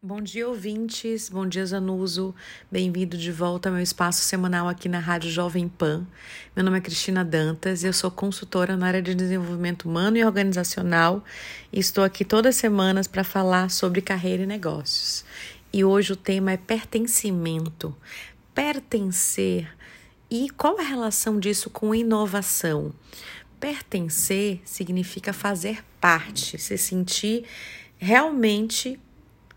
Bom dia, ouvintes. Bom dia, Zanuso. Bem-vindo de volta ao meu espaço semanal aqui na Rádio Jovem Pan. Meu nome é Cristina Dantas e eu sou consultora na área de desenvolvimento humano e organizacional e estou aqui todas as semanas para falar sobre carreira e negócios. E hoje o tema é pertencimento. Pertencer. E qual a relação disso com inovação? Pertencer significa fazer parte, se sentir realmente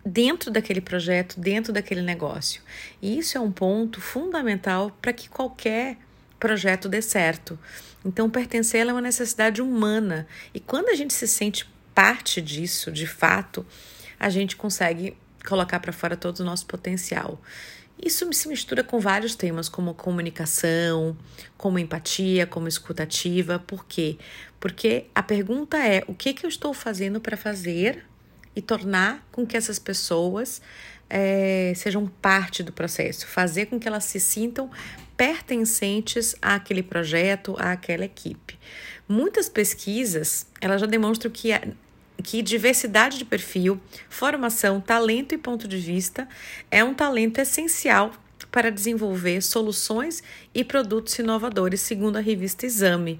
dentro daquele projeto, dentro daquele negócio. E isso é um ponto fundamental para que qualquer projeto dê certo. Então, pertencer é uma necessidade humana. E quando a gente se sente parte disso, de fato, a gente consegue colocar para fora todo o nosso potencial. Isso se mistura com vários temas, como comunicação, como empatia, como escutativa. Por quê? Porque a pergunta é: o que, que eu estou fazendo para fazer e tornar com que essas pessoas é, sejam parte do processo, fazer com que elas se sintam pertencentes àquele projeto, àquela equipe. Muitas pesquisas elas já demonstram que que diversidade de perfil, formação, talento e ponto de vista é um talento essencial para desenvolver soluções e produtos inovadores, segundo a revista Exame.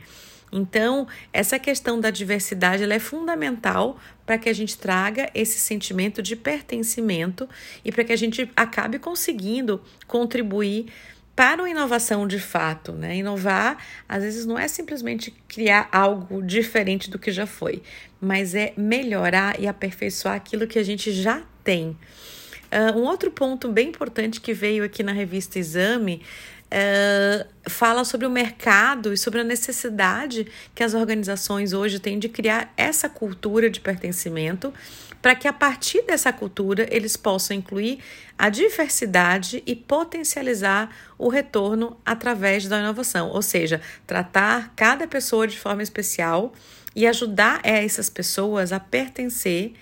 Então, essa questão da diversidade é fundamental para que a gente traga esse sentimento de pertencimento e para que a gente acabe conseguindo contribuir para uma inovação de fato, né? Inovar, às vezes, não é simplesmente criar algo diferente do que já foi, mas é melhorar e aperfeiçoar aquilo que a gente já tem. Uh, um outro ponto bem importante que veio aqui na revista Exame Uh, fala sobre o mercado e sobre a necessidade que as organizações hoje têm de criar essa cultura de pertencimento, para que a partir dessa cultura eles possam incluir a diversidade e potencializar o retorno através da inovação, ou seja, tratar cada pessoa de forma especial e ajudar essas pessoas a pertencer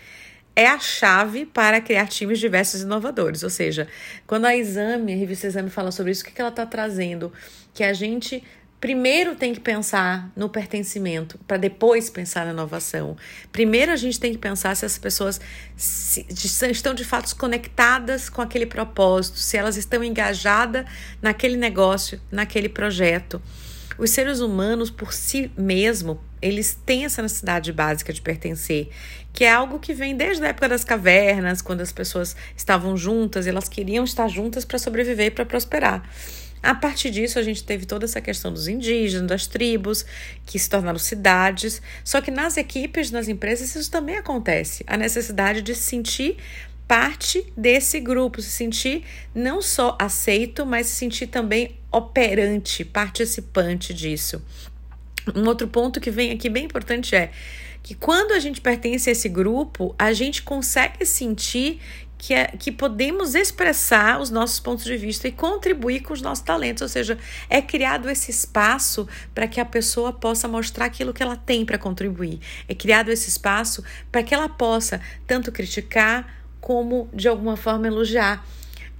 é a chave para criar times diversos e inovadores. Ou seja, quando a Exame, a revista Exame fala sobre isso, o que, que ela está trazendo? Que a gente primeiro tem que pensar no pertencimento para depois pensar na inovação. Primeiro a gente tem que pensar se as pessoas se, estão de fato conectadas com aquele propósito, se elas estão engajadas naquele negócio, naquele projeto. Os seres humanos, por si mesmo, eles têm essa necessidade básica de pertencer, que é algo que vem desde a época das cavernas, quando as pessoas estavam juntas, elas queriam estar juntas para sobreviver e para prosperar. A partir disso, a gente teve toda essa questão dos indígenas, das tribos, que se tornaram cidades. Só que nas equipes, nas empresas, isso também acontece. A necessidade de se sentir parte desse grupo, se sentir não só aceito, mas se sentir também operante, participante disso. Um outro ponto que vem aqui bem importante é que quando a gente pertence a esse grupo, a gente consegue sentir que, é, que podemos expressar os nossos pontos de vista e contribuir com os nossos talentos, ou seja, é criado esse espaço para que a pessoa possa mostrar aquilo que ela tem para contribuir. É criado esse espaço para que ela possa tanto criticar como de alguma forma elogiar.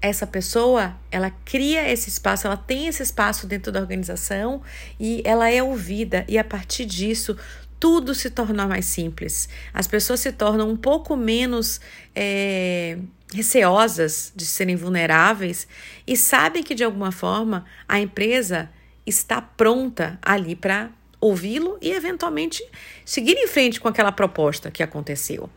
Essa pessoa, ela cria esse espaço, ela tem esse espaço dentro da organização e ela é ouvida, e a partir disso, tudo se torna mais simples. As pessoas se tornam um pouco menos é, receosas de serem vulneráveis e sabem que, de alguma forma, a empresa está pronta ali para ouvi-lo e, eventualmente, seguir em frente com aquela proposta que aconteceu.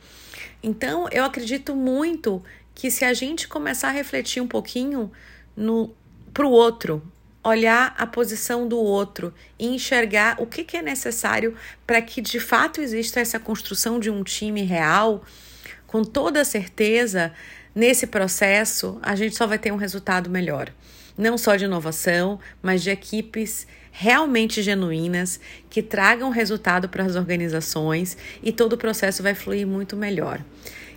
Então, eu acredito muito que se a gente começar a refletir um pouquinho no para o outro, olhar a posição do outro e enxergar o que, que é necessário para que de fato exista essa construção de um time real, com toda certeza, nesse processo, a gente só vai ter um resultado melhor. Não só de inovação, mas de equipes realmente genuínas que tragam resultado para as organizações e todo o processo vai fluir muito melhor.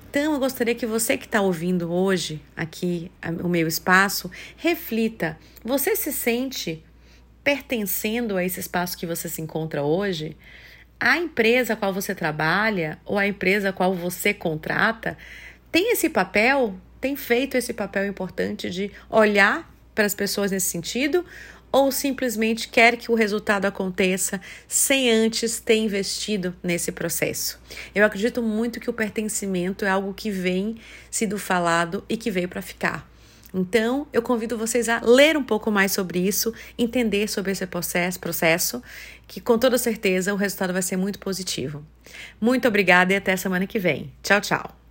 Então, eu gostaria que você que está ouvindo hoje aqui o meu espaço, reflita: você se sente pertencendo a esse espaço que você se encontra hoje? A empresa a qual você trabalha ou a empresa a qual você contrata tem esse papel, tem feito esse papel importante de olhar para as pessoas nesse sentido? ou simplesmente quer que o resultado aconteça sem antes ter investido nesse processo. Eu acredito muito que o pertencimento é algo que vem sido falado e que veio para ficar. Então, eu convido vocês a ler um pouco mais sobre isso, entender sobre esse processo, processo, que com toda certeza o resultado vai ser muito positivo. Muito obrigada e até semana que vem. Tchau, tchau.